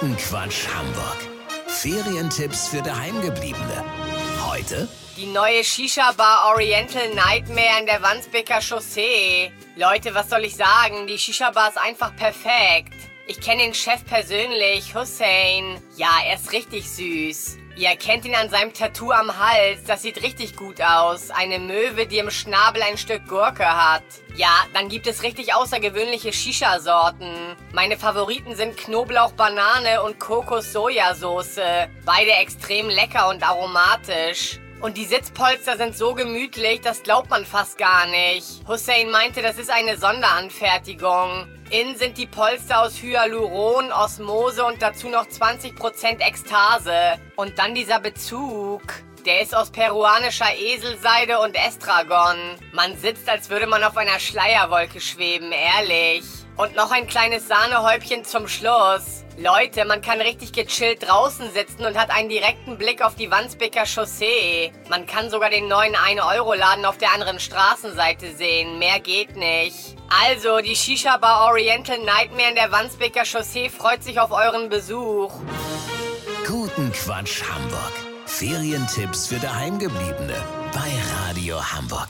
Guten Quatsch Hamburg. Ferientipps für Daheimgebliebene. Heute Die neue Shisha-Bar Oriental Nightmare in der Wandsbeker Chaussee. Leute, was soll ich sagen? Die Shisha-Bar ist einfach perfekt. Ich kenne den Chef persönlich, Hussein. Ja, er ist richtig süß. Ihr erkennt ihn an seinem Tattoo am Hals. Das sieht richtig gut aus. Eine Möwe, die im Schnabel ein Stück Gurke hat. Ja, dann gibt es richtig außergewöhnliche Shisha-Sorten. Meine Favoriten sind Knoblauch, Banane und Kokos-Sojasauce. Beide extrem lecker und aromatisch. Und die Sitzpolster sind so gemütlich, das glaubt man fast gar nicht. Hussein meinte, das ist eine Sonderanfertigung. Innen sind die Polster aus Hyaluron, Osmose und dazu noch 20% Ekstase. Und dann dieser Bezug. Der ist aus peruanischer Eselseide und Estragon. Man sitzt, als würde man auf einer Schleierwolke schweben, ehrlich. Und noch ein kleines Sahnehäubchen zum Schluss. Leute, man kann richtig gechillt draußen sitzen und hat einen direkten Blick auf die Wandsbeker Chaussee. Man kann sogar den neuen 1-Euro-Laden auf der anderen Straßenseite sehen. Mehr geht nicht. Also, die Shisha-Bar Oriental Nightmare in der Wandsbeker Chaussee freut sich auf euren Besuch. Guten Quatsch Hamburg. Ferientipps für Daheimgebliebene bei Radio Hamburg.